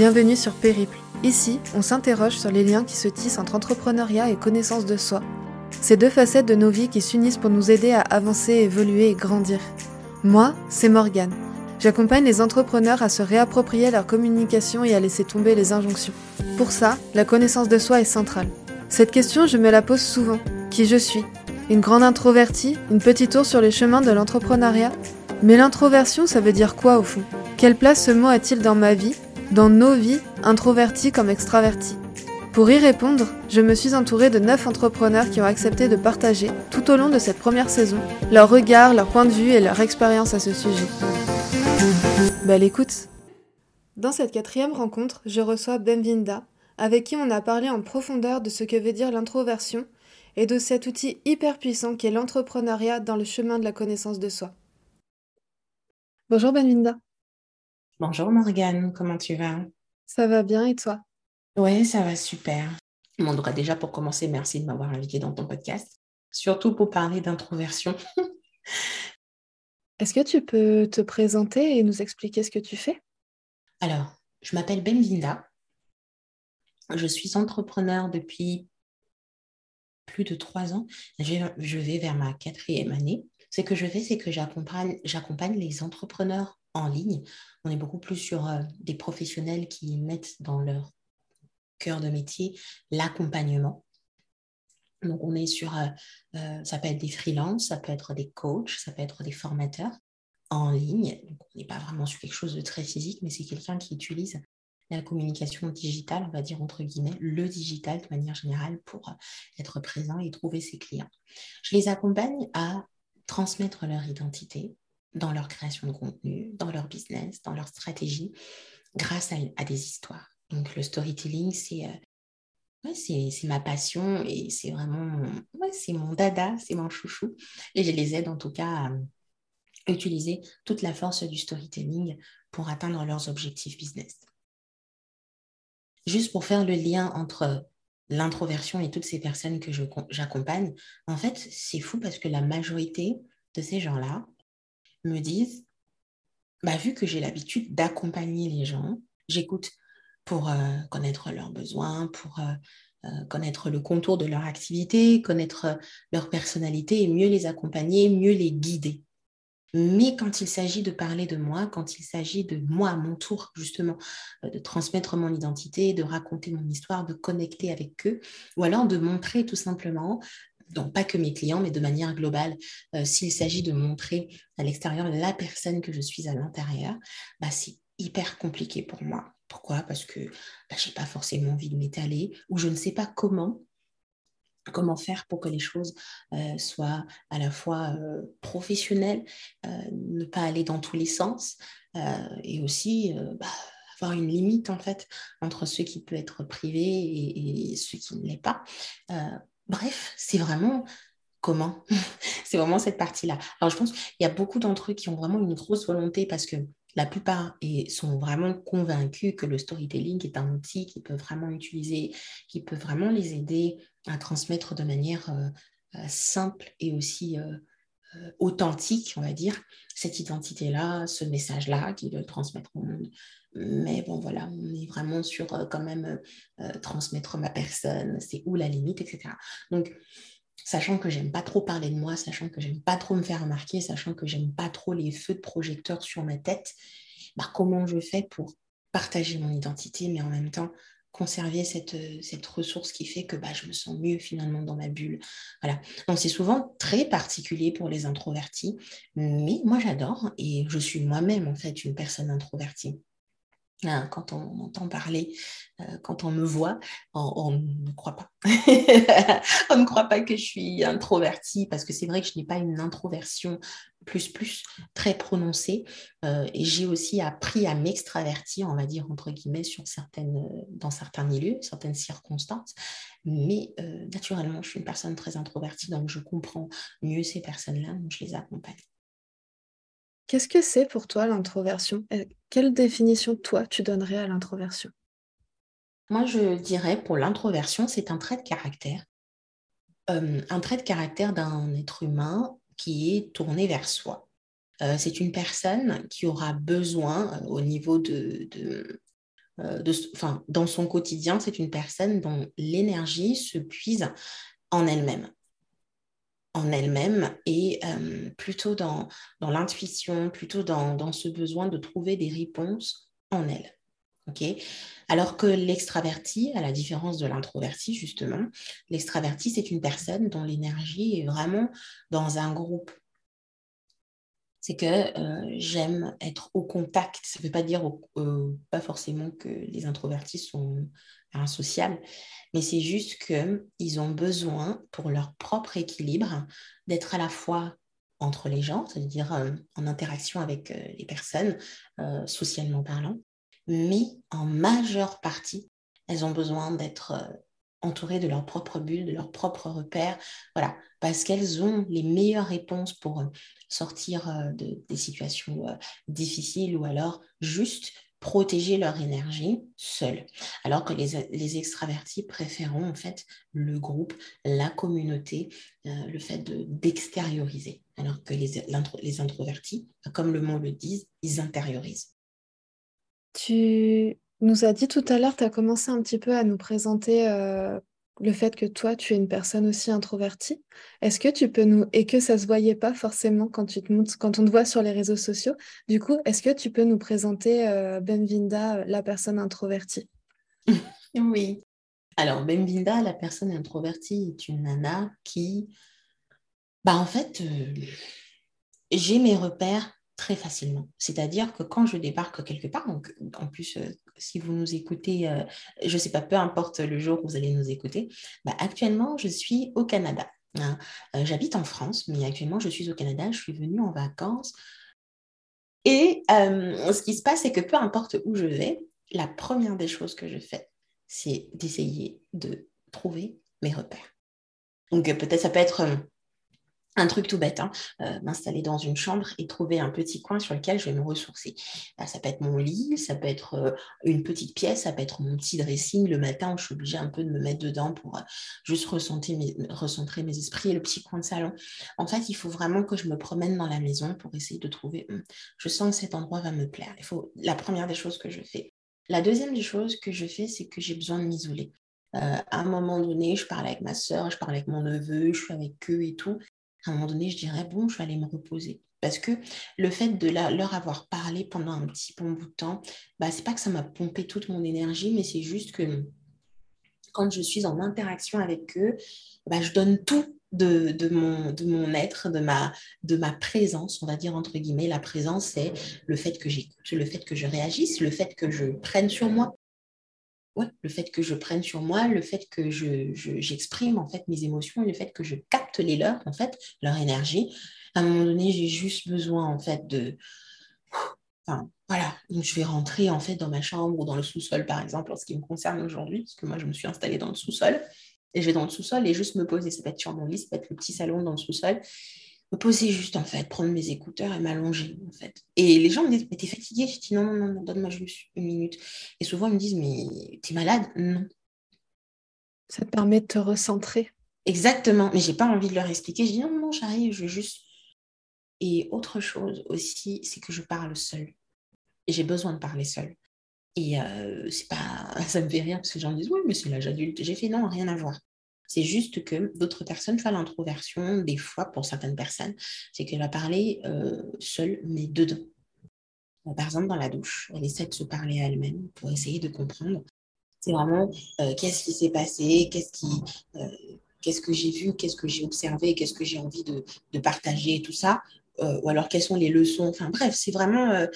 Bienvenue sur Périple. Ici, on s'interroge sur les liens qui se tissent entre entrepreneuriat et connaissance de soi. Ces deux facettes de nos vies qui s'unissent pour nous aider à avancer, évoluer et grandir. Moi, c'est Morgane. J'accompagne les entrepreneurs à se réapproprier leur communication et à laisser tomber les injonctions. Pour ça, la connaissance de soi est centrale. Cette question, je me la pose souvent. Qui je suis? Une grande introvertie? Une petite ours sur les chemins de l'entrepreneuriat? Mais l'introversion, ça veut dire quoi au fond? Quelle place ce mot a-t-il dans ma vie? Dans nos vies, introvertis comme extravertis. Pour y répondre, je me suis entourée de 9 entrepreneurs qui ont accepté de partager, tout au long de cette première saison, leur regard, leur point de vue et leur expérience à ce sujet. Belle écoute Dans cette quatrième rencontre, je reçois Benvinda, avec qui on a parlé en profondeur de ce que veut dire l'introversion et de cet outil hyper puissant qu'est l'entrepreneuriat dans le chemin de la connaissance de soi. Bonjour Benvinda. Bonjour Morgane, comment tu vas? Ça va bien et toi? Oui, ça va super. Mon droit déjà pour commencer, merci de m'avoir invité dans ton podcast, surtout pour parler d'introversion. Est-ce que tu peux te présenter et nous expliquer ce que tu fais? Alors, je m'appelle Benvinda. Je suis entrepreneur depuis plus de trois ans. Je vais vers ma quatrième année. Ce que je fais, c'est que j'accompagne les entrepreneurs en ligne. On est beaucoup plus sur euh, des professionnels qui mettent dans leur cœur de métier l'accompagnement. Donc, on est sur, euh, euh, ça peut être des freelances, ça peut être des coachs, ça peut être des formateurs en ligne. Donc, on n'est pas vraiment sur quelque chose de très physique, mais c'est quelqu'un qui utilise la communication digitale, on va dire entre guillemets, le digital de manière générale pour être présent et trouver ses clients. Je les accompagne à transmettre leur identité, dans leur création de contenu, dans leur business, dans leur stratégie, grâce à, des histoires. Donc le storytelling, c'est euh, c'est ma passion et c'est vraiment c'est mon dada, c'est mon chouchou. Et je les aide en tout cas à utiliser toute la force du storytelling pour atteindre leurs objectifs business. Juste pour faire le lien entre l'introversion et toutes ces personnes que j'accompagne, en fait, c'est fou parce que la majorité de ces gens-là, me disent, bah, vu que j'ai l'habitude d'accompagner les gens, j'écoute pour euh, connaître leurs besoins, pour euh, euh, connaître le contour de leur activité, connaître leur personnalité et mieux les accompagner, mieux les guider. Mais quand il s'agit de parler de moi, quand il s'agit de moi à mon tour, justement, de transmettre mon identité, de raconter mon histoire, de connecter avec eux, ou alors de montrer tout simplement donc pas que mes clients, mais de manière globale, euh, s'il s'agit de montrer à l'extérieur la personne que je suis à l'intérieur, bah, c'est hyper compliqué pour moi. Pourquoi? Parce que bah, je n'ai pas forcément envie de m'étaler ou je ne sais pas comment comment faire pour que les choses euh, soient à la fois euh, professionnelles, ne pas aller dans tous les sens et aussi bah, avoir une limite en fait entre ce qui peut être privé et, et ce qui ne l'est pas. Bref, c'est vraiment comment C'est vraiment cette partie-là. Alors, je pense qu'il y a beaucoup d'entre eux qui ont vraiment une grosse volonté parce que la plupart sont vraiment convaincus que le storytelling est un outil qu'ils peuvent vraiment utiliser, qui peut vraiment les aider à transmettre de manière euh, euh, simple et aussi euh, authentique, on va dire, cette identité-là, ce message-là, qu'ils veulent transmettre au monde. Mais bon, voilà, on est vraiment sur euh, quand même euh, euh, transmettre ma personne, c'est où la limite, etc. Donc, sachant que j'aime pas trop parler de moi, sachant que j'aime pas trop me faire remarquer, sachant que j'aime pas trop les feux de projecteur sur ma tête, bah, comment je fais pour partager mon identité, mais en même temps conserver cette, cette ressource qui fait que bah, je me sens mieux finalement dans ma bulle. Voilà. Donc c'est souvent très particulier pour les introvertis, mais moi j'adore et je suis moi-même en fait une personne introvertie. Hein, quand on entend parler, euh, quand on me voit, on, ne croit pas. on ne croit pas que je suis introvertie parce que c'est vrai que je n'ai pas une introversion plus plus très prononcée euh, et j'ai aussi appris à m'extravertir, on va dire entre guillemets, dans certains milieux, certaines circonstances. Mais euh, naturellement, je suis une personne très introvertie, donc je comprends mieux ces personnes-là, donc je les accompagne. Qu'est-ce que c'est pour toi l'introversion? Quelle définition, toi, tu donnerais à l'introversion? Moi, je dirais pour l'introversion, c'est un trait de caractère. Un trait de caractère d'un être humain qui est tourné vers soi. C'est une personne qui aura besoin, au niveau de, de, enfin, dans son quotidien, c'est une personne dont l'énergie se puise en elle-même en elle-même et plutôt dans, dans l'intuition, plutôt dans, dans, ce besoin de trouver des réponses en elle. Alors que l'extraverti, à la différence de l'introverti, justement, l'extraverti, c'est une personne dont l'énergie est vraiment dans un groupe. C'est que euh, j'aime être au contact. Ça ne veut pas dire euh, pas forcément que les introvertis sont insociables, mais c'est juste qu'ils ont besoin, pour leur propre équilibre, d'être à la fois entre les gens, c'est-à-dire euh, en interaction avec les personnes, socialement parlant, mais en majeure partie, elles ont besoin d'être euh, entourées de leur propre bulle, de leur propre repère, voilà, parce qu'elles ont les meilleures réponses pour euh, sortir euh, de, des situations difficiles ou alors juste protéger leur énergie seules. Alors que les, les, extravertis préféreront en fait le groupe, la communauté, le fait d'extérioriser. alors que les, les introvertis, comme le mot le dit, ils intériorisent. Tu nous as dit tout à l'heure, tu as commencé un petit peu à nous présenter euh, le fait que toi, tu es une personne aussi introvertie. Est-ce que tu peux nous... Et que ça ne se voyait pas forcément quand, tu te montres... quand on te voit sur les réseaux sociaux. Du coup, est-ce que tu peux nous présenter euh, Benvinda, la personne introvertie? Oui. Alors, Benvinda, la personne introvertie, est une nana qui... Bah, en fait, euh, j'ai mes repères très facilement. C'est-à-dire que quand je débarque quelque part, donc, en plus, si vous nous écoutez, euh, je ne sais pas, peu importe le jour où vous allez nous écouter, bah, actuellement, je suis au Canada. Hein. Euh, j'habite en France, mais actuellement, je suis au Canada. Je suis venue en vacances. Et ce qui se passe, c'est que peu importe où je vais, la première des choses que je fais, c'est d'essayer de trouver mes repères. Donc peut-être ça peut être un truc tout bête, hein, euh, m'installer dans une chambre et trouver un petit coin sur lequel je vais me ressourcer. Bah, ça peut être mon lit, ça peut être euh, une petite pièce, ça peut être mon petit dressing le matin où je suis obligée un peu de me mettre dedans pour euh, juste recentrer mes, esprits et le petit coin de salon. En fait, il faut vraiment que je me promène dans la maison pour essayer de trouver, hum, je sens que cet endroit va me plaire. Il faut la première des choses que je fais. La deuxième des choses que je fais, c'est que j'ai besoin de m'isoler. à un moment donné, je parle avec ma soeur, je parle avec mon neveu, je suis avec eux et tout à un moment donné, je dirais, bon, je vais aller me reposer. Parce que le fait de leur avoir parlé pendant un petit bon bout de temps, bah, c'est pas que ça m'a pompé toute mon énergie, mais c'est juste que quand je suis en interaction avec eux, bah, je donne tout de, de, mon, de mon être, de ma, de ma présence, on va dire entre guillemets. La présence, c'est le fait que j'écoute, le fait que je réagisse, le fait que je prenne sur moi, le fait que je prenne sur moi, le fait que je, j'exprime en fait mes émotions, le fait que je capte les leurs, en fait, leur énergie. À un moment donné, j'ai juste besoin en fait de... Enfin, voilà, je vais rentrer en fait dans ma chambre ou dans le sous-sol par exemple, en ce qui me concerne aujourd'hui, parce que moi je me suis installée dans le sous-sol, et je vais dans le sous-sol et juste me poser, ça peut être sur mon lit, ça peut être le petit salon dans le sous-sol, me poser juste en fait, prendre mes écouteurs et m'allonger en fait. Et les gens me disent, mais t'es fatiguée Je dis, non, non, non, donne-moi juste une minute. Et souvent ils me disent, mais t'es malade? Non. Ça te permet de te recentrer. Exactement, mais j'ai pas envie de leur expliquer. Je dis, non, non, j'arrive, je veux juste... Et autre chose aussi, c'est que je parle seule. J'ai besoin de parler seule. Et euh, c'est pas, ça me fait rire parce que les gens me disent, oui, mais c'est l'âge adulte. J'ai fait, non, rien à voir. C'est juste que d'autres personnes font l'introversion, des fois pour certaines personnes, c'est qu'elle va parler euh, seule, mais dedans. Euh, par exemple, dans la douche, elle essaie de se parler à elle-même pour essayer de comprendre. C'est vraiment euh, qu'est-ce qui s'est passé, qu'est-ce que j'ai vu, qu'est-ce que j'ai observé, qu'est-ce que j'ai envie de, de, partager, tout ça. ou alors quelles sont les leçons? Enfin bref, c'est vraiment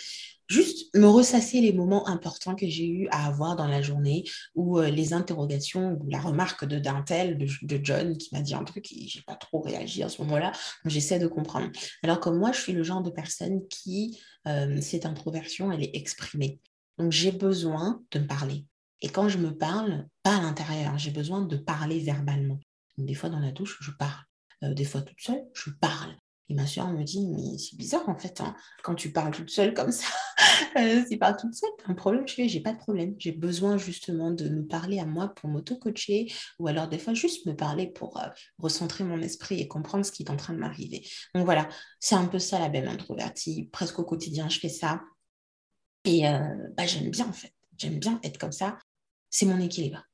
juste me ressasser les moments importants que j'ai eu à avoir dans la journée ou euh, les interrogations ou la remarque de d'un tel, de, John, qui m'a dit un truc et j'ai pas trop réagi à ce moment-là. J'essaie de comprendre. Alors que moi, je suis le genre de personne qui, euh, cette introversion, elle est exprimée. Donc, j'ai besoin de me parler. Et quand je me parle, pas à l'intérieur, j'ai besoin de parler verbalement. des fois, dans la douche, je parle. Euh, des fois, toute seule, je parle. Et ma soeur me dit, mais c'est bizarre en fait, hein, quand tu parles toute seule comme ça, euh, tu parles toute seule, un problème, je fais, j'ai pas de problème. J'ai besoin justement de me parler à moi pour m'auto-coacher, ou alors des fois juste me parler pour euh, recentrer mon esprit et comprendre ce qui est en train de m'arriver. Donc voilà, c'est un peu ça la belle introvertie. Presque au quotidien, je fais ça. Et euh, bah, j'aime bien en fait. J'aime bien être comme ça. C'est mon équilibre.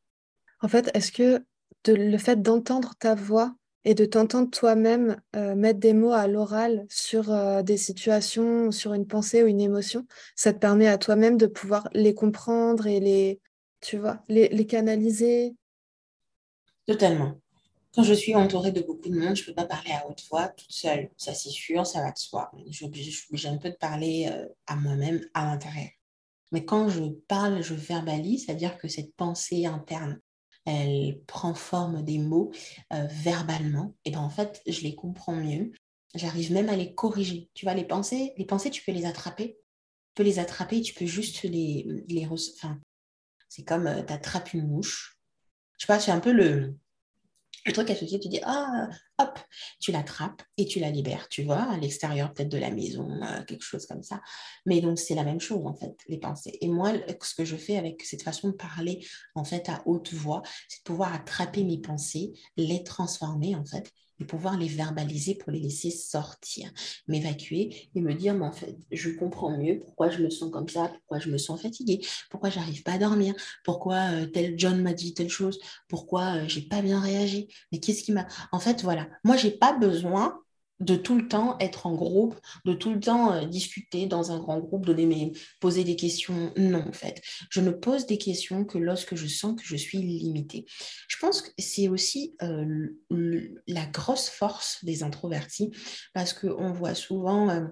En fait, est-ce que le fait d'entendre ta voix et de t'entendre toi-même euh, mettre des mots à l'oral sur euh, des situations, sur une pensée ou une émotion, ça te permet à toi-même de pouvoir les comprendre et les, tu vois, les, canaliser. Totalement. Quand je suis entourée de beaucoup de monde, je ne peux pas parler à haute voix toute seule. Ça, c'est sûr, ça va de soi. Je, suis un peu de parler euh, à moi-même à l'intérieur. Mais quand je parle, je verbalise, c'est-à-dire que cette pensée interne, elle prend forme des mots euh, verbalement, et ben en fait, je les comprends mieux. J'arrive même à les corriger. Tu vois, les pensées, les pensées, tu peux les attraper. Tu peux les attraper, tu peux juste les, les enfin, c'est comme euh, une mouche. Je sais pas, c'est un peu le, le truc associé, tu dis, ah, hop, tu l'attrapes et tu la libères, tu vois, à l'extérieur peut-être de la maison, euh, quelque chose comme ça. Mais donc, c'est la même chose, en fait, les pensées. Et moi, ce que je fais avec cette façon de parler, en fait, à haute voix, c'est de pouvoir attraper mes pensées, les transformer, en fait, et pouvoir les verbaliser pour les laisser sortir, m'évacuer et me dire, mais en fait, je comprends mieux pourquoi je me sens comme ça, pourquoi je me sens fatiguée, pourquoi j'arrive pas à dormir, pourquoi euh, tel John m'a dit telle chose, pourquoi euh, j'ai pas bien réagi, mais qu'est-ce qui m'a... En fait, voilà, moi, j'ai pas besoin de tout le temps être en groupe, de tout le temps euh, discuter dans un grand groupe, donner poser des questions. Non, en fait. Je ne pose des questions que lorsque je sens que je suis limitée. Je pense que c'est aussi euh, la grosse force des introvertis parce qu'on voit souvent... Euh,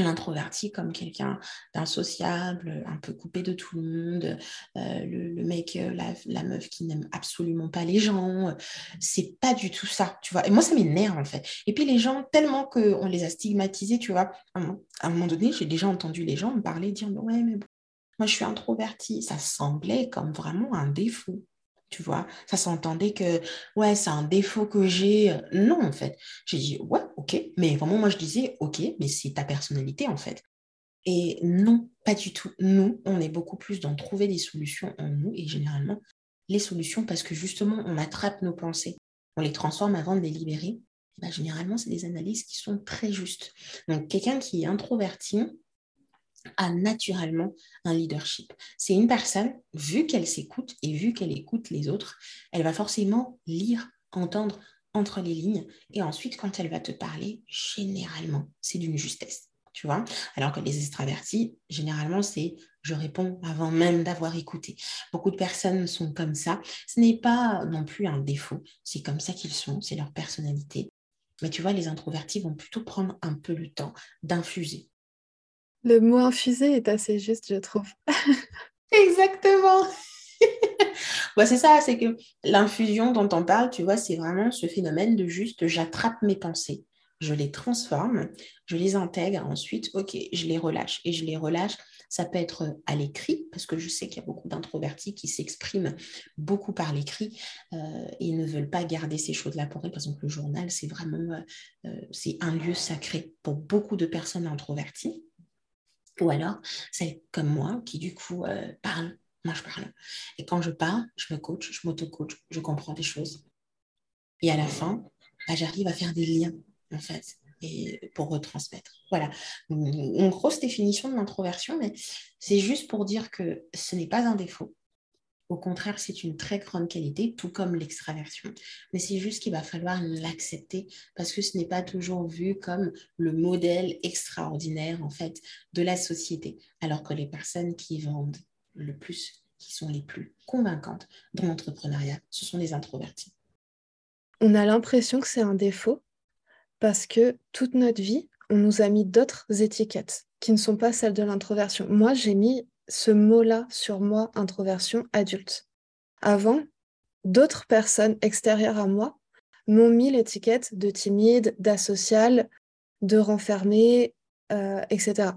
l'introverti comme quelqu'un d'insociable, un peu coupé de tout le monde, euh, le, mec, euh, la, meuf qui n'aime absolument pas les gens. C'est pas du tout ça, tu vois. Et moi, ça m'énerve en fait. Et puis les gens, tellement qu'on les a stigmatisés, tu vois, à un moment donné, j'ai déjà entendu les gens me parler, dire, ouais, mais bon, moi je suis introverti. Ça semblait comme vraiment un défaut tu vois? Ça s'entendait que, ouais, c'est un défaut que j'ai. Non, en fait. J'ai dit, ouais, ok. Mais vraiment, moi, je disais, ok, mais c'est ta personnalité, en fait. Et non, pas du tout. Nous, on est beaucoup plus dans trouver des solutions en nous et généralement, les solutions, parce que justement, on attrape nos pensées, on les transforme avant de les libérer. Bah, généralement, c'est des analyses qui sont très justes. Donc, quelqu'un qui est introverti, a naturellement un leadership. C'est une personne, vu qu'elle s'écoute et vu qu'elle écoute les autres, elle va forcément lire, entendre entre les lignes. Et ensuite, quand elle va te parler, généralement, c'est d'une justesse. Tu vois Alors que les extravertis, généralement, c'est je réponds avant même d'avoir écouté. Beaucoup de personnes sont comme ça. Ce n'est pas non plus un défaut. C'est comme ça qu'ils sont. C'est leur personnalité. Mais tu vois, les introvertis vont plutôt prendre un peu le temps d'infuser le mot infusé est assez juste, je trouve. Exactement. c'est ça, c'est que l'infusion dont on parle, tu vois, c'est vraiment ce phénomène de juste j'attrape mes pensées, je les transforme, je les intègre, ensuite, ok, je les relâche. Et je les relâche, ça peut être à l'écrit, parce que je sais qu'il y a beaucoup d'introvertis qui s'expriment beaucoup par l'écrit euh, et ne veulent pas garder ces choses-là pour eux. Par exemple, le journal, c'est vraiment euh, euh, c'est un lieu sacré pour beaucoup de personnes introverties. Ou alors, c'est comme moi qui, du coup, euh, parle. Moi, je parle. Et quand je parle, je me coach, je m'auto-coach, je comprends des choses. Et à la fin, bah, j'arrive à faire des liens, en fait, et pour retransmettre. Voilà. Une grosse définition de l'introversion, mais c'est juste pour dire que ce n'est pas un défaut. Au contraire, c'est une très grande qualité, tout comme l'extraversion. Mais c'est juste qu'il va falloir l'accepter parce que ce n'est pas toujours vu comme le modèle extraordinaire, en fait, de la société. Alors que les personnes qui vendent le plus, qui sont les plus convaincantes dans l'entrepreneuriat, ce sont les introvertis. On a l'impression que c'est un défaut parce que toute notre vie, on nous a mis d'autres étiquettes qui ne sont pas celles de l'introversion. Moi, j'ai mis ce mot-là sur moi, introversion adulte. Avant, d'autres personnes extérieures à moi m'ont mis l'étiquette de timide, d'asocial, de renfermé, euh, etc.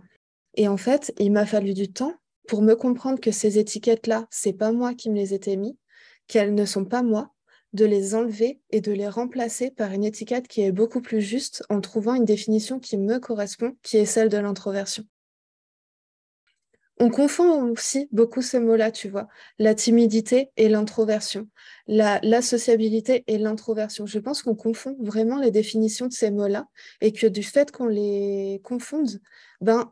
Et en fait, il m'a fallu du temps pour me comprendre que ces étiquettes-là, c'est pas moi qui me les étais mis, qu'elles ne sont pas moi, de les enlever et de les remplacer par une étiquette qui est beaucoup plus juste en trouvant une définition qui me correspond, qui est celle de l'introversion. On confond aussi beaucoup ces mots-là, tu vois, la timidité et l'introversion, la, sociabilité et l'introversion. Je pense qu'on confond vraiment les définitions de ces mots-là et que du fait qu'on les confonde, ben,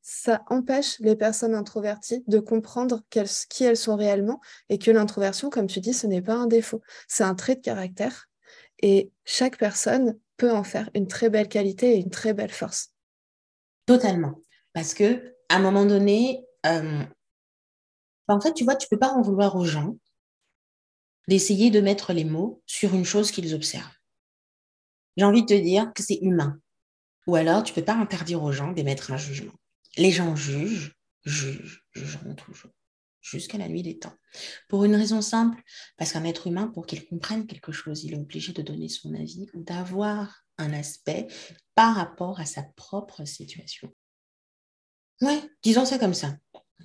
ça empêche les personnes introverties de comprendre qui elles sont réellement et que l'introversion, comme tu dis, ce n'est pas un défaut, c'est un trait de caractère et chaque personne peut en faire une très belle qualité et une très belle force. Totalement. Parce que à un moment donné, euh, en fait, tu vois, tu peux pas en vouloir aux gens d'essayer de mettre les mots sur une chose qu'ils observent. J'ai envie de te dire que c'est humain. Ou alors, tu peux pas interdire aux gens d'émettre un jugement. Les gens jugent, jugent, jugeront toujours, jusqu'à la nuit des temps. Pour une raison simple, parce qu'un être humain, pour qu'il comprenne quelque chose, il est obligé de donner son avis ou d'avoir un aspect par rapport à sa propre situation. Ouais, disons ça comme ça.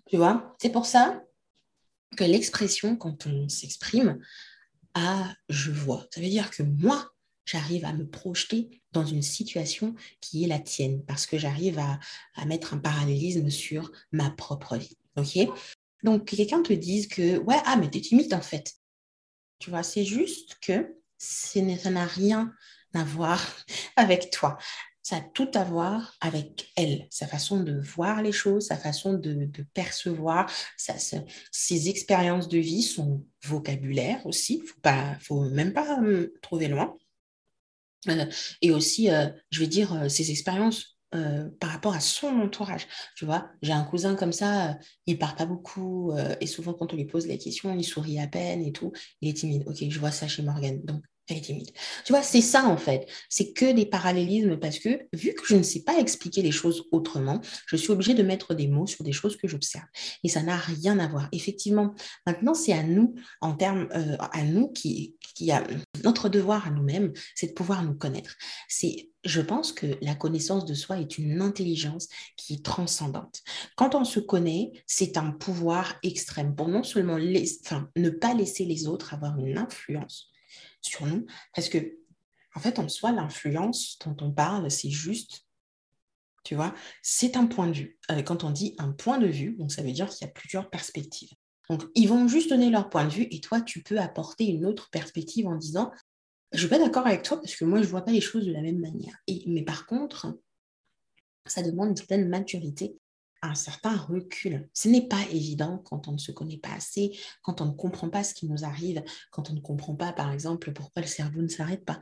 Tu vois, c'est pour ça que l'expression, quand on s'exprime, à je vois, ça veut dire que moi, j'arrive à me projeter dans une situation qui est la tienne, parce que j'arrive à, mettre un parallélisme sur ma propre vie. OK? Donc, quelqu'un te dise que, ouais, ah, mais t'es timide en fait. Tu vois, c'est juste que ça n'a rien à voir avec toi. Ça a tout à voir avec elle, sa façon de voir les choses, sa façon de, percevoir, ses expériences de vie, son vocabulaire aussi. Il ne faut même pas hum, trouver loin. Euh, et aussi, euh, je vais dire, euh, ses expériences par rapport à son entourage. Tu vois, j'ai un cousin comme ça, il part pas beaucoup et souvent quand on lui pose les questions, il sourit à peine et tout. Il est timide. Ok, je vois ça chez Morgan. Donc, Tu vois, c'est ça en fait. C'est que des parallélismes parce que vu que je ne sais pas expliquer les choses autrement, je suis obligée de mettre des mots sur des choses que j'observe. Et ça n'a rien à voir. Effectivement, maintenant, c'est à nous, en termes, euh, à nous qui, qui a notre devoir à nous-mêmes, c'est de pouvoir nous connaître. C'est je pense que la connaissance de soi est une intelligence qui est transcendante. Quand on se connaît, c'est un pouvoir extrême pour non seulement enfin, ne pas laisser les autres avoir une influence sur nous. Parce que, en fait, en soi, l'influence dont on parle, c'est juste, tu vois, c'est un point de vue. Euh, quand on dit un point de vue, donc ça veut dire qu'il y a plusieurs perspectives. Donc, ils vont juste donner leur point de vue et toi, tu peux apporter une autre perspective en disant, je ne suis pas d'accord avec toi parce que moi, je ne vois pas les choses de la même manière. Mais par contre, ça demande une certaine maturité un certain recul. Ce n'est pas évident quand on ne se connaît pas assez, quand on ne comprend pas ce qui nous arrive, quand on ne comprend pas, par exemple, pourquoi le cerveau ne s'arrête pas.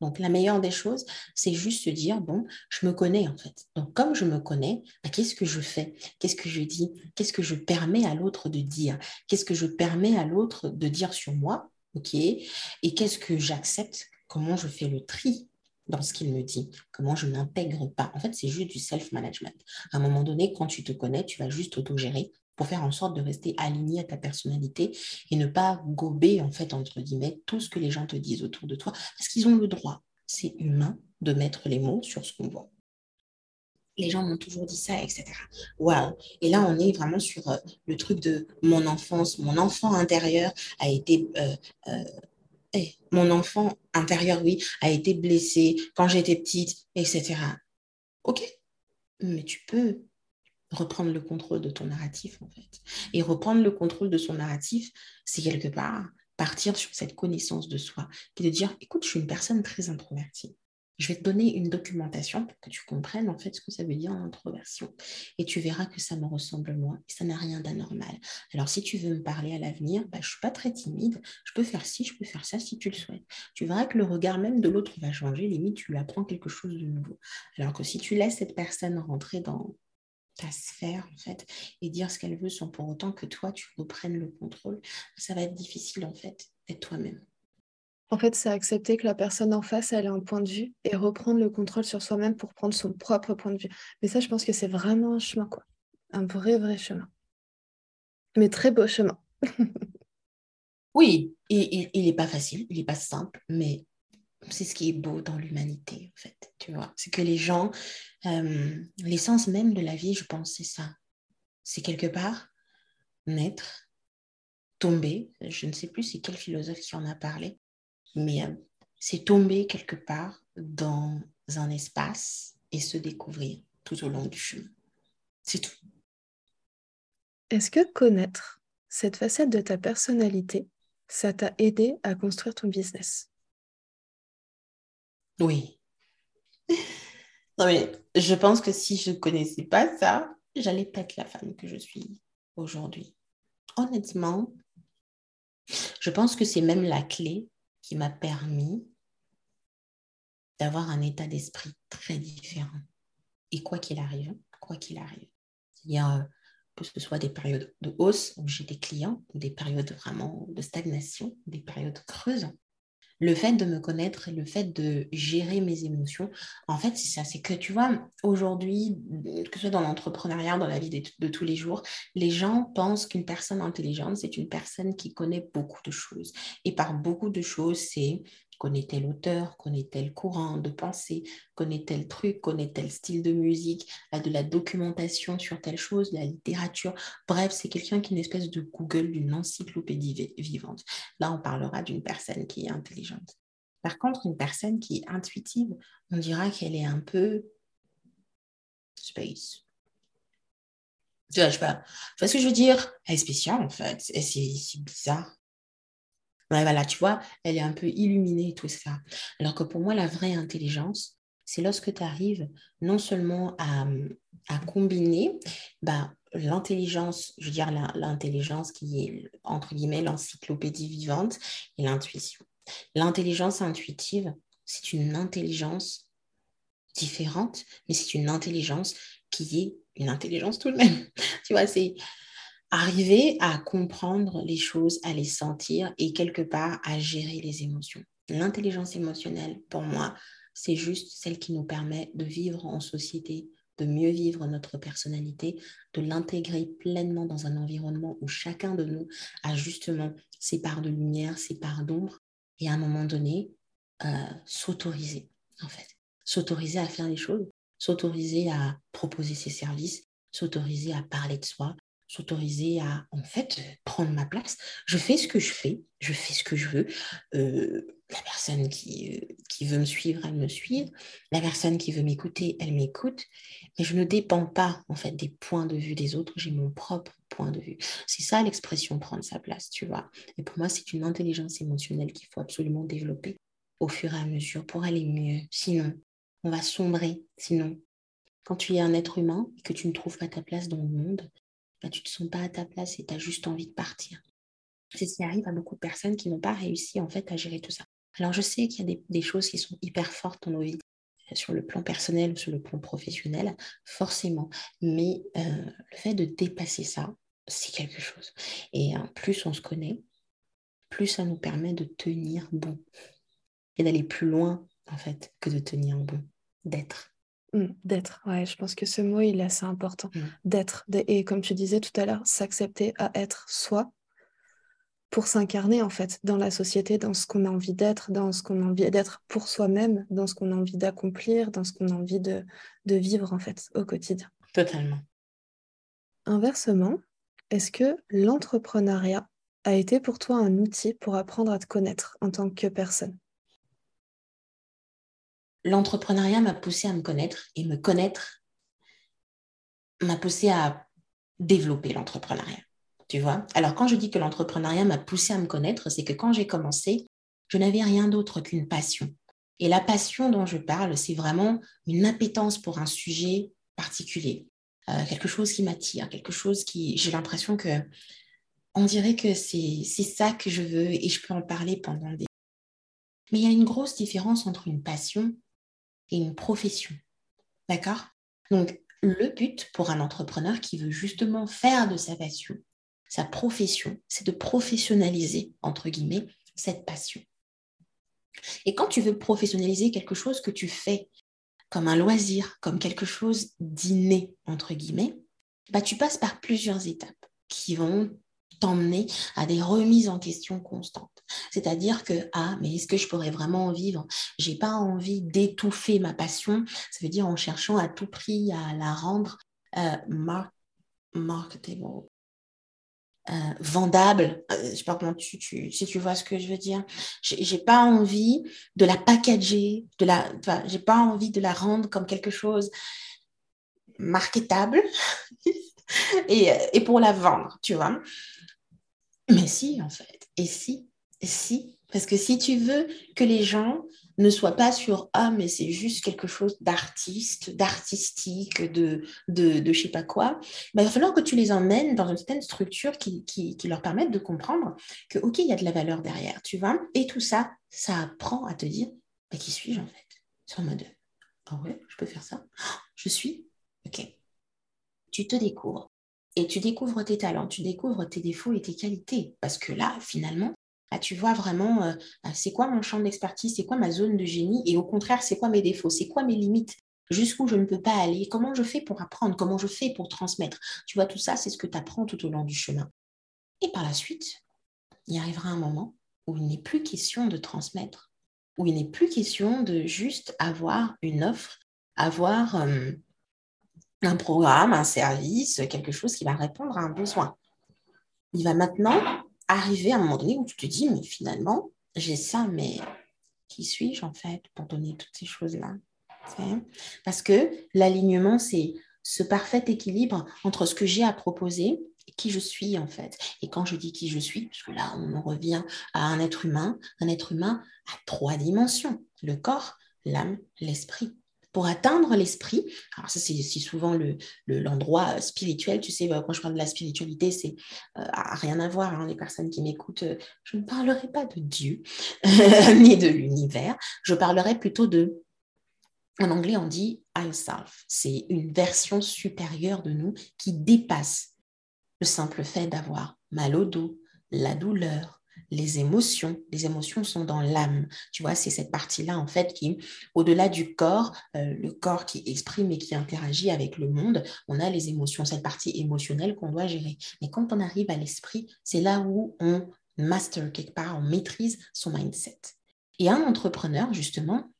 Donc, la meilleure des choses, c'est juste se dire, bon, je me connais en fait. Donc, comme je me connais, bah, qu'est-ce que je fais? Qu'est-ce que je dis? Qu'est-ce que je permets à l'autre de dire? Qu'est-ce que je permets à l'autre de dire sur moi? OK. Et qu'est-ce que j'accepte? Comment je fais le tri? Dans ce qu'il me dit, comment je n'intègre pas. En fait, c'est juste du self-management. À un moment donné, quand tu te connais, tu vas juste autogérer pour faire en sorte de rester aligné à ta personnalité et ne pas gober, en fait, entre guillemets, tout ce que les gens te disent autour de toi, parce qu'ils ont le droit, c'est humain, de mettre les mots sur ce qu'on voit. Les gens m'ont toujours dit ça, etc. Waouh Et là, on est vraiment sur euh, le truc de mon enfance, mon enfant intérieur a été euh, euh, mon enfant intérieur, oui, a été blessé quand j'étais petite, etc. Ok, mais tu peux reprendre le contrôle de ton narratif, en fait. Et reprendre le contrôle de son narratif, c'est quelque part partir sur cette connaissance de soi, qui est de dire, écoute, je suis une personne très introvertie. Je vais te donner une documentation pour que tu comprennes en fait ce que ça veut dire l'introversion. Et tu verras que ça me ressemble moins et ça n'a rien d'anormal. Alors si tu veux me parler à l'avenir, bah, je ne suis pas très timide. Je peux faire ci, je peux faire ça si tu le souhaites. Tu verras que le regard même de l'autre va changer. Limite, tu lui apprends quelque chose de nouveau. Alors que si tu laisses cette personne rentrer dans ta sphère en fait et dire ce qu'elle veut sans pour autant que toi tu reprennes le contrôle, ça va être difficile en fait d'être toi-même. En fait, c'est accepter que la personne en face, elle un point de vue et reprendre le contrôle sur soi-même pour prendre son propre point de vue. Mais ça, je pense que c'est vraiment un chemin, quoi. Un vrai, vrai chemin. Mais très beau chemin. oui, il n'est pas facile, il n'est pas simple, mais c'est ce qui est beau dans l'humanité, en fait. Tu vois, c'est que les gens, euh, l'essence même de la vie, je pense, c'est ça. C'est quelque part naître, tomber. Je ne sais plus c'est quel philosophe qui en a parlé mais euh, c'est tomber quelque part dans un espace et se découvrir tout au long du chemin. C'est tout. Est-ce que connaître cette facette de ta personnalité, ça t'a aidé à construire ton business? Oui. Non mais je pense que si je ne connaissais pas ça, j'allais pas être la femme que je suis aujourd'hui. Honnêtement, je pense que c'est même la clé qui m'a permis d'avoir un état d'esprit très différent. Et quoi qu'il arrive, quoi qu'il arrive. Que ce soit des périodes de hausse où j'ai des clients, ou des périodes vraiment de stagnation, des périodes creuses, le fait de me connaître, le fait de gérer mes émotions, en fait, c'est ça. C'est que tu vois, aujourd'hui, que ce soit dans l'entrepreneuriat, dans la vie de, tous les jours, les gens pensent qu'une personne intelligente, c'est une personne qui connaît beaucoup de choses. Et par beaucoup de choses, c'est connaît tel auteur, connaît tel courant de pensée, connaît tel truc, connaît tel style de musique, a de la documentation sur telle chose, de la littérature. Bref, c'est quelqu'un qui est une espèce de Google, d'une encyclopédie vivante. Là, on parlera d'une personne qui est intelligente. Par contre, une personne qui est intuitive, on dira qu'elle est un peu space. Tu vois, je sais pas. Tu vois ce que je veux dire? Elle est spéciale, en fait. C'est bizarre voilà, tu vois, elle est un peu illuminée, tout ça. Alors que pour moi, la vraie intelligence, c'est lorsque tu arrives non seulement à, combiner bah, l'intelligence, je veux dire l'intelligence qui est, entre guillemets, l'encyclopédie vivante et l'intuition. L'intelligence intuitive, c'est une intelligence différente, mais c'est une intelligence qui est une intelligence tout de même. tu vois, c'est arriver à comprendre les choses, à les sentir et quelque part à gérer les émotions. L'intelligence émotionnelle, pour moi, c'est juste celle qui nous permet de vivre en société, de mieux vivre notre personnalité, de l'intégrer pleinement dans un environnement où chacun de nous a justement ses parts de lumière, ses parts d'ombre, et à un moment donné, euh, s'autoriser, en fait. S'autoriser à faire les choses, s'autoriser à proposer ses services, s'autoriser à parler de soi, s'autoriser à en fait prendre ma place. Je fais ce que je fais, je fais ce que je veux. Euh, la personne qui, euh, qui veut me suivre, elle me suit. La personne qui veut m'écouter, elle m'écoute. Mais je ne dépends pas en fait des points de vue des autres, j'ai mon propre point de vue. C'est ça l'expression prendre sa place, tu vois. Et pour moi, c'est une intelligence émotionnelle qu'il faut absolument développer au fur et à mesure pour aller mieux. Sinon, on va sombrer. Sinon, quand tu es un être humain et que tu ne trouves pas ta place dans le monde, tu ne te sens pas à ta place et tu as juste envie de partir. C'est ce qui arrive à beaucoup de personnes qui n'ont pas réussi en fait à gérer tout ça. Alors je sais qu'il y a des, choses qui sont hyper fortes dans nos vies, euh, sur le plan personnel ou sur le plan professionnel, forcément. Mais euh, le fait de dépasser ça, c'est quelque chose. Et plus on se connaît, plus ça nous permet de tenir bon et d'aller plus loin en fait que de tenir bon, d'être. Mmh, d'être, ouais, je pense que ce mot, il est assez important. Mmh. D'être. Et comme tu disais tout à l'heure, s'accepter à être soi pour s'incarner, en fait, dans la société, dans ce qu'on a envie d'être, dans ce qu'on a envie d'être pour soi-même, dans ce qu'on a envie d'accomplir, dans ce qu'on a envie de, de vivre, en fait, au quotidien. Totalement. Inversement, est-ce que l'entrepreneuriat a été pour toi un outil pour apprendre à te connaître en tant que personne? L'entrepreneuriat m'a poussé à me connaître et me connaître m'a poussé à développer l'entrepreneuriat. Tu vois Alors, quand je dis que l'entrepreneuriat m'a poussé à me connaître, c'est que quand j'ai commencé, je n'avais rien d'autre qu'une passion. Et la passion dont je parle, c'est vraiment une appétence pour un sujet particulier, euh, quelque chose qui m'attire, quelque chose qui, j'ai l'impression que, on dirait que c'est ça que je veux et je peux en parler pendant des. Mais il y a une grosse différence entre une passion et une profession. D'accord? Donc, le but pour un entrepreneur qui veut justement faire de sa passion sa profession, c'est de professionnaliser, entre guillemets, cette passion. Et quand tu veux professionnaliser quelque chose que tu fais comme un loisir, comme quelque chose d'inné, entre guillemets, bah, tu passes par plusieurs étapes qui vont t'emmener à des remises en question constantes. C'est-à-dire que, ah, mais est-ce que je pourrais vraiment en vivre? J'ai pas envie d'étouffer ma passion, ça veut dire en cherchant à tout prix à la rendre euh, marketable, euh, vendable. Euh, je sais pas comment tu, tu, si tu vois ce que je veux dire. J'ai pas envie de la packager, de la, j'ai pas envie de la rendre comme quelque chose marketable et, et pour la vendre, tu vois. Mais si, en fait. Et si, et si. Parce que si tu veux que les gens ne sois pas sur ah mais c'est juste quelque chose d'artiste, d'artistique, de, de de je sais pas quoi. Ben, il va falloir que tu les emmènes dans une certaine structure qui, leur permette de comprendre que ok il y a de la valeur derrière, tu vois. Et tout ça, ça apprend à te dire qui suis-je en fait? C'est en mode ah ouais je peux faire ça? Je suis ok. Tu te découvres et tu découvres tes talents, tu découvres tes défauts et tes qualités parce que là finalement tu vois vraiment, euh, c'est quoi mon champ d'expertise, c'est quoi ma zone de génie, et au contraire, c'est quoi mes défauts, c'est quoi mes limites, jusqu'où je ne peux pas aller, comment je fais pour apprendre, comment je fais pour transmettre. Tu vois, tout ça, c'est ce que tu apprends tout au long du chemin. Et par la suite, il arrivera un moment où il n'est plus question de transmettre, où il n'est plus question de juste avoir une offre, avoir euh, un programme, un service, quelque chose qui va répondre à un besoin. Il va maintenant arriver à un moment donné où tu te dis, mais finalement, j'ai ça, mais qui suis-je en fait pour donner toutes ces choses-là Parce que l'alignement, c'est ce parfait équilibre entre ce que j'ai à proposer et qui je suis en fait. Et quand je dis qui je suis, parce que là, on en revient à un être humain, un être humain à trois dimensions, le corps, l'âme, l'esprit pour atteindre l'esprit. Alors ça, c'est souvent l'endroit le, spirituel. Tu sais, quand je parle de la spiritualité, c'est euh, rien à voir. Hein, les personnes qui m'écoutent, euh, je ne parlerai pas de Dieu ni de l'univers. Je parlerai plutôt de... En anglais, on dit I self. C'est une version supérieure de nous qui dépasse le simple fait d'avoir mal au dos, la douleur, les émotions. Les émotions sont dans l'âme. Tu vois, c'est cette partie-là, en fait, qui, au-delà du corps, euh, le corps qui exprime et qui interagit avec le monde, on a les émotions, cette partie émotionnelle qu'on doit gérer. Mais quand on arrive à l'esprit, c'est là où on master quelque part, on maîtrise son mindset. Et un entrepreneur, justement,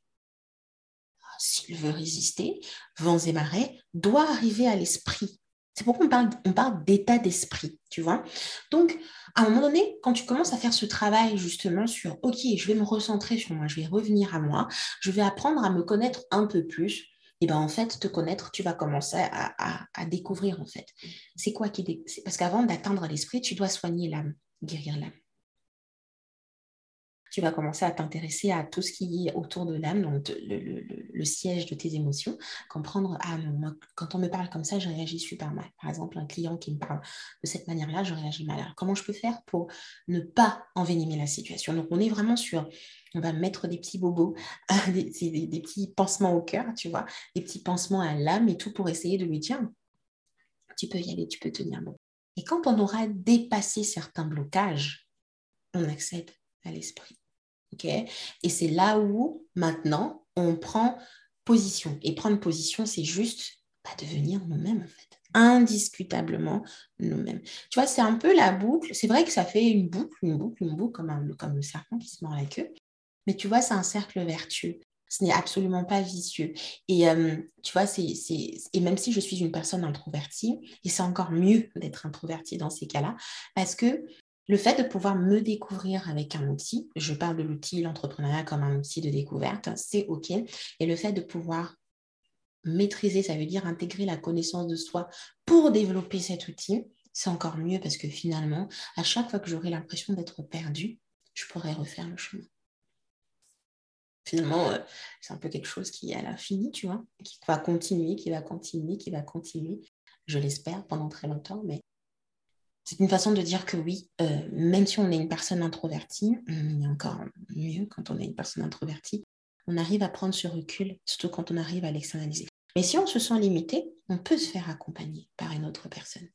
s'il veut résister, vents et marées, doit arriver à l'esprit c'est pourquoi on parle, d'état d'esprit, tu vois. Donc, à un moment donné, quand tu commences à faire ce travail justement sur, OK, je vais me recentrer sur moi, je vais revenir à moi, je vais apprendre à me connaître un peu plus, et bien en fait, te connaître, tu vas commencer à, découvrir en fait. C'est quoi qui... Parce qu'avant d'atteindre l'esprit, tu dois soigner l'âme, guérir l'âme tu vas commencer à t'intéresser à tout ce qui est autour de l'âme, donc le, siège de tes émotions, comprendre, ah, quand on me parle comme ça, je réagis super mal. Par exemple, un client qui me parle de cette manière-là, je réagis mal. Alors, comment je peux faire pour ne pas envenimer la situation? Donc, on est vraiment sur, on va mettre des petits bobos, des, des, petits pansements au cœur, tu vois, des petits pansements à l'âme et tout pour essayer de lui dire, tu peux y aller, tu peux tenir bon. Et quand on aura dépassé certains blocages, on accède à l'esprit. Et c'est là où maintenant on prend position. Et prendre position, c'est juste devenir nous-mêmes en fait. Indiscutablement nous-mêmes. Tu vois, c'est un peu la boucle. C'est vrai que ça fait une boucle, une boucle, une boucle comme, un, comme le serpent qui se mord la queue. Mais tu vois, c'est un cercle vertueux. Ce n'est absolument pas vicieux. Et euh, tu vois, et même si je suis une personne introvertie, et c'est encore mieux d'être introvertie dans ces cas-là, parce que le fait de pouvoir me découvrir avec un outil, je parle de l'outil, l'entrepreneuriat comme un outil de découverte, c'est OK. Et le fait de pouvoir maîtriser, ça veut dire intégrer la connaissance de soi pour développer cet outil, c'est encore mieux parce que finalement, à chaque fois que j'aurai l'impression d'être perdu, je pourrai refaire le chemin. Finalement, euh, c'est un peu quelque chose qui est à l'infini, tu vois, qui va continuer, qui va continuer, qui va continuer, je l'espère, pendant très longtemps, mais c'est une façon de dire que oui, euh, même si on est une personne introvertie, il y a encore mieux quand on est une personne introvertie, on arrive à prendre ce recul, surtout quand on arrive à l'externaliser. Mais si on se sent limité, on peut se faire accompagner par une autre personne,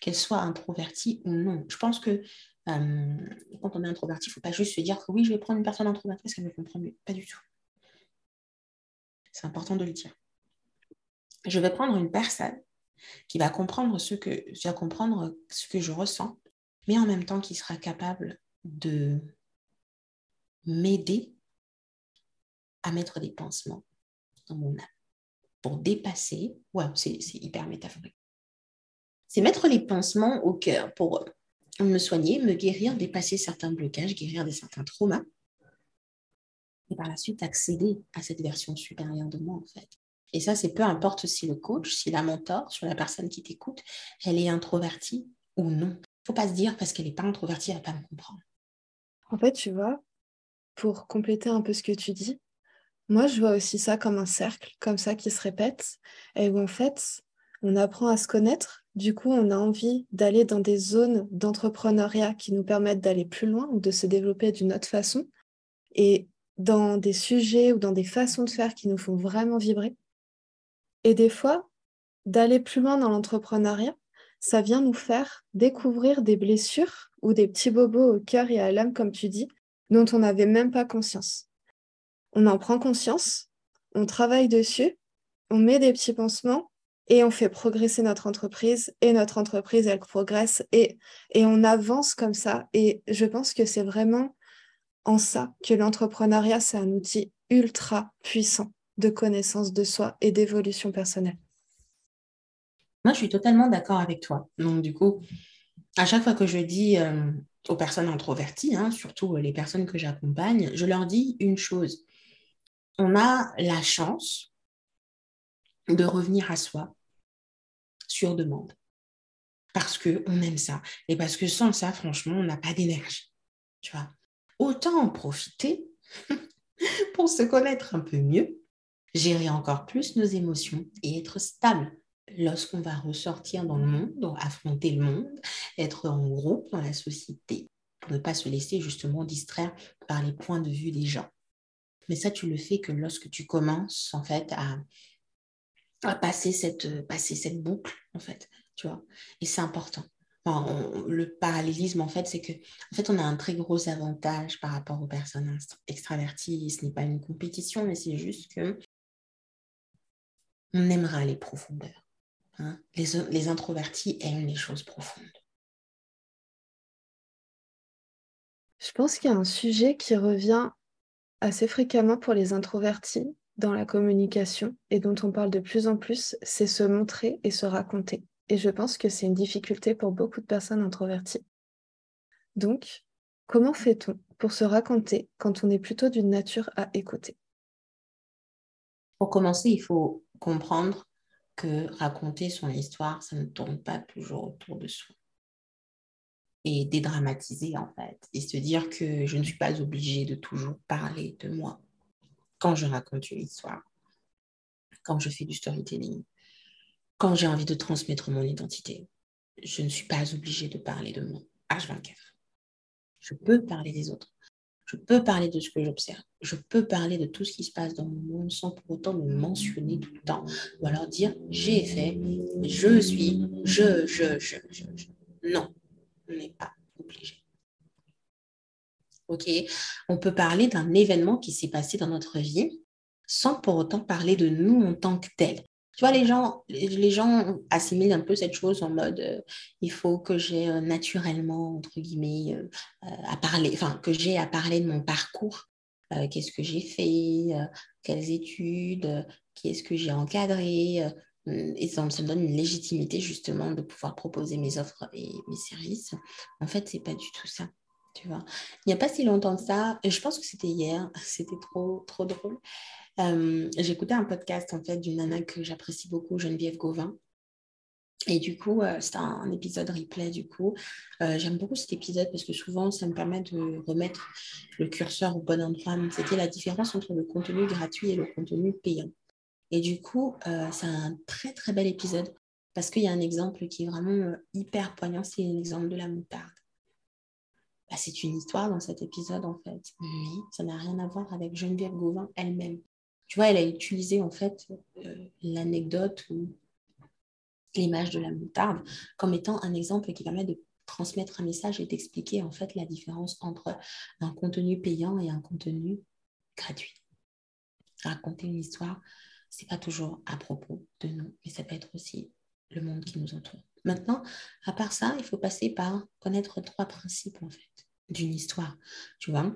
qu'elle soit introvertie ou non. Je pense que euh, quand on est introverti, il ne faut pas juste se dire que oui, je vais prendre une personne introvertie parce qu'elle me comprend mieux. Pas du tout. C'est important de le dire. Je vais prendre une personne qui va comprendre ce que, va comprendre ce que je ressens, mais en même temps qui sera capable de m'aider à mettre des pansements dans mon âme pour dépasser. C'est hyper métaphorique. C'est mettre les pansements au cœur pour me soigner, me guérir, dépasser certains blocages, guérir des certains traumas. Et par la suite, accéder à cette version supérieure de moi, en fait. Et ça, c'est peu importe si le coach, si la mentor, sur la personne qui t'écoute, elle est introvertie ou non. Il ne faut pas se dire parce qu'elle n'est pas introvertie, elle ne va pas me comprendre. En fait, tu vois, pour compléter un peu ce que tu dis, Moi, je vois aussi ça comme un cercle, comme ça, qui se répète, et où en fait, on apprend à se connaître. Du coup, on a envie d'aller dans des zones d'entrepreneuriat qui nous permettent d'aller plus loin ou de se développer d'une autre façon. Et dans des sujets ou dans des façons de faire qui nous font vraiment vibrer. Et des fois, d'aller plus loin dans l'entrepreneuriat, ça vient nous faire découvrir des blessures ou des petits bobos au cœur et à l'âme, comme tu dis, dont on n'avait même pas conscience on en prend conscience, on travaille dessus, on met des petits pansements et on fait progresser notre entreprise et notre entreprise, elle progresse et, on avance comme ça. Et je pense que c'est vraiment en ça que l'entrepreneuriat, c'est un outil ultra puissant de connaissance de soi et d'évolution personnelle. Moi, je suis totalement d'accord avec toi. Donc, du coup, à chaque fois que je dis euh, aux personnes introverties, hein, surtout les personnes que j'accompagne, je leur dis une chose on a la chance de revenir à soi sur demande. Parce qu'on aime ça. Et parce que sans ça, franchement, on n'a pas d'énergie. Tu vois Autant en profiter pour se connaître un peu mieux, gérer encore plus nos émotions et être stable lorsqu'on va ressortir dans le monde, affronter le monde, être en groupe dans la société, pour ne pas se laisser justement distraire par les points de vue des gens. Mais ça, tu le fais que lorsque tu commences, en fait, à, passer, cette, passer cette boucle, en fait, tu vois. Et c'est important. le parallélisme, en fait, c'est que, en fait, on a un très gros avantage par rapport aux personnes extraverties. Ce n'est pas une compétition, mais c'est juste que on aimera les profondeurs. Hein. Les, les introvertis aiment les choses profondes. Je pense qu'il y a un sujet qui revient assez fréquemment pour les introvertis dans la communication et dont on parle de plus en plus, c'est se montrer et se raconter. Et je pense que c'est une difficulté pour beaucoup de personnes introverties. Donc, comment fait-on pour se raconter quand on est plutôt d'une nature à écouter? Pour commencer, il faut comprendre que raconter son histoire, ça ne tourne pas toujours autour de soi et dédramatiser en fait et se dire que je ne suis pas obligée de toujours parler de moi quand je raconte une histoire, quand je fais du storytelling, quand j'ai envie de transmettre mon identité. Je ne suis pas obligée de parler de moi H24. Je peux parler des autres. Je peux parler de ce que j'observe. Je peux parler de tout ce qui se passe dans mon monde sans pour autant me mentionner tout le temps. Ou alors dire j'ai fait, je suis, je, je, je, je. Non, on n'est pas obligé. OK On peut parler d'un événement qui s'est passé dans notre vie sans pour autant parler de nous en tant que tel. Tu vois, les gens, les gens assimilent un peu cette chose en mode euh, il faut que j'ai euh, naturellement, entre guillemets, euh, à parler, enfin, que j'ai à parler de mon parcours. Qu'est-ce que j'ai fait Quelles études Qui est-ce que j'ai encadré et ça, me donne une légitimité justement de pouvoir proposer mes offres et mes services. En fait, c'est pas du tout ça. Tu vois. Il n'y a pas si longtemps que ça, je pense que c'était hier, c'était trop, trop drôle. Euh, J'écoutais un podcast en fait d'une nana que j'apprécie beaucoup, Geneviève Gauvin. Et du coup, euh, c'est un, épisode replay. Du coup, euh, j'aime beaucoup cet épisode parce que souvent, ça me permet de remettre le curseur au bon endroit. C'était la différence entre le contenu gratuit et le contenu payant. Et du coup, euh, c'est un très très bel épisode parce qu'il y a un exemple qui est vraiment hyper poignant, c'est l'exemple de la moutarde. Bah, c'est une histoire dans cet épisode en fait, mais ça n'a rien à voir avec Geneviève Gauvin elle-même. Tu vois, elle a utilisé en fait euh, l'anecdote ou l'image de la moutarde comme étant un exemple qui permet de transmettre un message et d'expliquer en fait la différence entre un contenu payant et un contenu gratuit. Raconter une histoire, c'est pas toujours à propos de nous, mais ça peut être aussi le monde qui nous entoure. Maintenant, à part ça, il faut passer par connaître trois principes en fait d'une histoire. Tu vois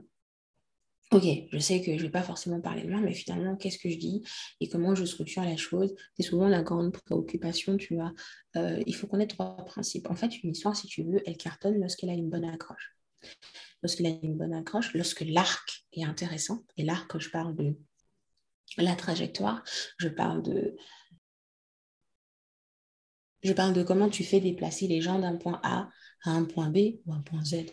Ok, je sais que je ne vais pas forcément parler de moi, mais finalement, qu'est-ce que je dis et comment je structure la chose? C'est souvent la grande préoccupation, tu vois. Euh, il faut connaître trois principes. En fait, une histoire, si tu veux, elle cartonne lorsqu'elle a une bonne accroche. Lorsqu'elle a une bonne accroche, lorsque l'arc est intéressant, et l'arc, je parle de la trajectoire, je parle de je parle de comment tu fais déplacer les gens d'un point A à un point B ou un point Z,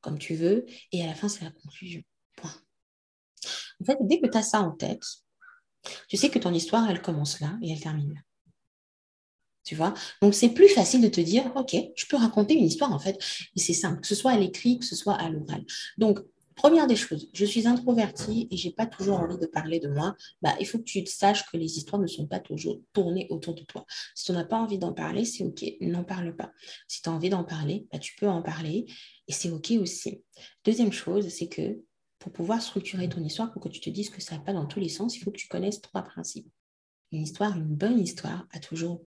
comme tu veux, et à la fin, c'est la conclusion. En fait, dès que tu as ça en tête, tu sais que ton histoire, elle commence là et elle termine là. Tu vois? Donc, c'est plus facile de te dire, OK, je peux raconter une histoire, en fait. Et c'est simple, que ce soit à l'écrit, que ce soit à l'oral. Donc, première des choses, je suis introvertie et j'ai pas toujours envie de parler de moi. Bah, il faut que tu saches que les histoires ne sont pas toujours tournées autour de toi. Si tu n'as pas envie d'en parler, c'est OK, n'en parle pas. Si tu as envie d'en parler, bah, tu peux en parler et c'est OK aussi. Deuxième chose, c'est que pour pouvoir structurer ton histoire, pour que tu te dises que ça va pas dans tous les sens, il faut que tu connaisses trois principes. Une histoire, une bonne histoire a toujours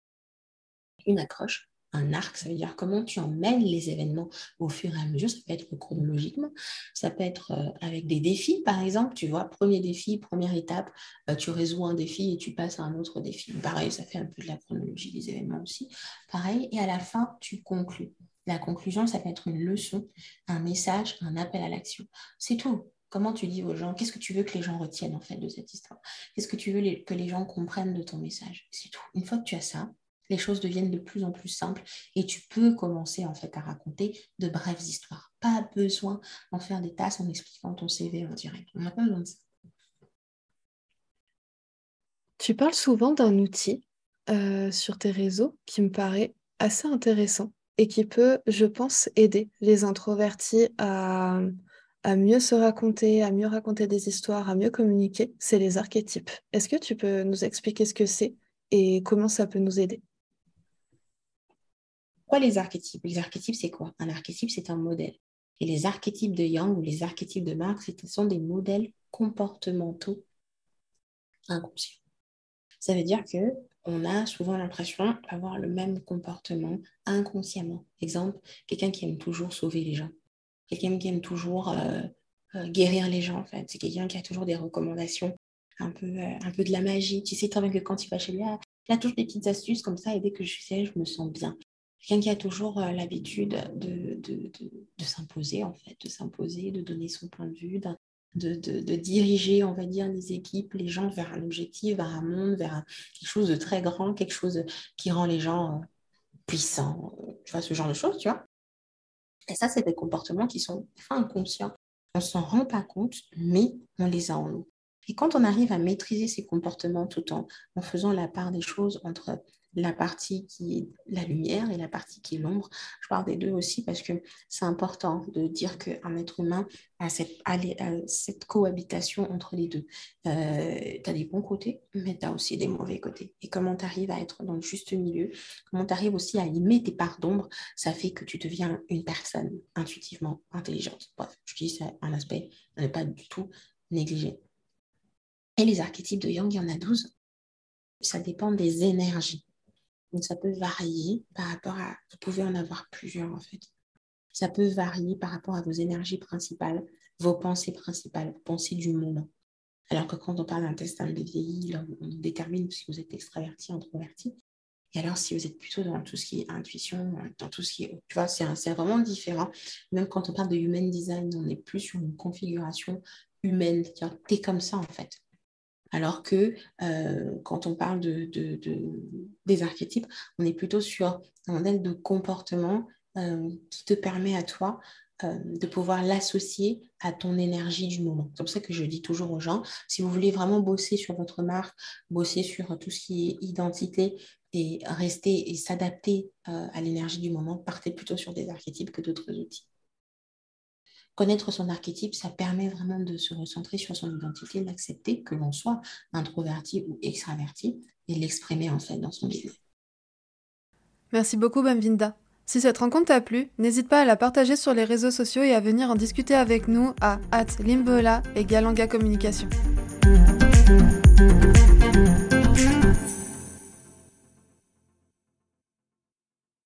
une accroche, un arc, ça veut dire comment tu emmènes les événements au fur et à mesure. Ça peut être chronologiquement, ça peut être euh, avec des défis, par exemple. Tu vois, premier défi, première étape, euh, tu résous un défi et tu passes à un autre défi. Pareil, ça fait un peu de la chronologie des événements aussi. Pareil, et à la fin, tu conclus. La conclusion, ça peut être une leçon, un message, un appel à l'action. C'est tout. Comment tu dis aux gens, qu'est-ce que tu veux que les gens retiennent en fait de cette histoire? Qu'est-ce que tu veux que les gens comprennent de ton message? C'est tout. Une fois que tu as ça, les choses deviennent de plus en plus simples et tu peux commencer en fait à raconter de brèves histoires. Pas besoin d'en faire des tasses en expliquant ton CV en direct. On n'a pas besoin de ça. Tu parles souvent d'un outil euh, sur tes réseaux qui me paraît assez intéressant et qui peut, je pense, aider les introvertis à, à mieux se raconter, à mieux raconter des histoires, à mieux communiquer, c'est les archétypes. Est-ce que tu peux nous expliquer ce que c'est et comment ça peut nous aider? Les archétypes? Les archétypes, c'est quoi? Un archétype, c'est un modèle. Et les archétypes de Yang ou les archétypes de Marx, ce sont des modèles comportementaux inconscients. Ça veut dire que on a souvent l'impression d'avoir le même comportement inconsciemment. Exemple, quelqu'un qui aime toujours sauver les gens. Quelqu'un qui aime toujours euh, euh, guérir les gens, en fait. C'est quelqu'un qui a toujours des recommandations, un peu, euh, un peu de la magie. Tu sais très bien que quand tu vas chez lui, il a toujours des petites astuces comme ça, et dès que je sais, je me sens bien quelqu'un qui a toujours l'habitude de, s'imposer, en fait, de s'imposer, de donner son point de vue, de, diriger, on va dire, les équipes, les gens vers un objectif, vers un monde, vers quelque chose de très grand, quelque chose qui rend les gens puissants, tu vois, ce genre de choses, tu vois. Et ça, c'est des comportements qui sont inconscients. On ne s'en rend pas compte, mais on les a en nous. Et quand on arrive à maîtriser ces comportements tout en, en faisant la part des choses entre la partie qui est la lumière et la partie qui est l'ombre. Je parle des deux aussi parce que c'est important de dire qu'un être humain a cette, cette cohabitation entre les deux. Euh, tu as des bons côtés, mais tu as aussi des mauvais côtés. Et comment tu arrives à être dans le juste milieu, comment tu arrives aussi à aimer tes parts d'ombre, ça fait que tu deviens une personne intuitivement intelligente. Bref, je dis c'est un aspect à ne pas du tout négliger. Et les archétypes de Yang, il y en a 12. Ça dépend des énergies. Donc, ça peut varier par rapport à... Vous pouvez en avoir plusieurs, en fait. Ça peut varier par rapport à vos énergies principales, vos pensées principales, vos pensées du moment. Alors que quand on parle d'un test vieilli, on détermine si vous êtes extraverti, introverti. Et alors, si vous êtes plutôt dans tout ce qui est intuition, dans tout ce qui est. Tu vois, c'est vraiment différent. Même quand on parle de human design, on est plus sur une configuration humaine. Tu es comme ça, en fait. Alors que euh, quand on parle de, des archétypes, on est plutôt sur un modèle de comportement euh, qui te permet à toi euh, de pouvoir l'associer à ton énergie du moment. C'est pour ça que je dis toujours aux gens, si vous voulez vraiment bosser sur votre marque, bosser sur tout ce qui est identité et rester et s'adapter à l'énergie du moment, partez plutôt sur des archétypes que d'autres outils connaître son archétype, ça permet vraiment de se recentrer sur son identité, d'accepter que l'on soit introverti ou extraverti et l'exprimer en fait dans son business. Merci beaucoup Bamvinda. Si cette rencontre t'a plu, n'hésite pas à la partager sur les réseaux sociaux et à venir en discuter avec nous à limbola et Galanga Communication.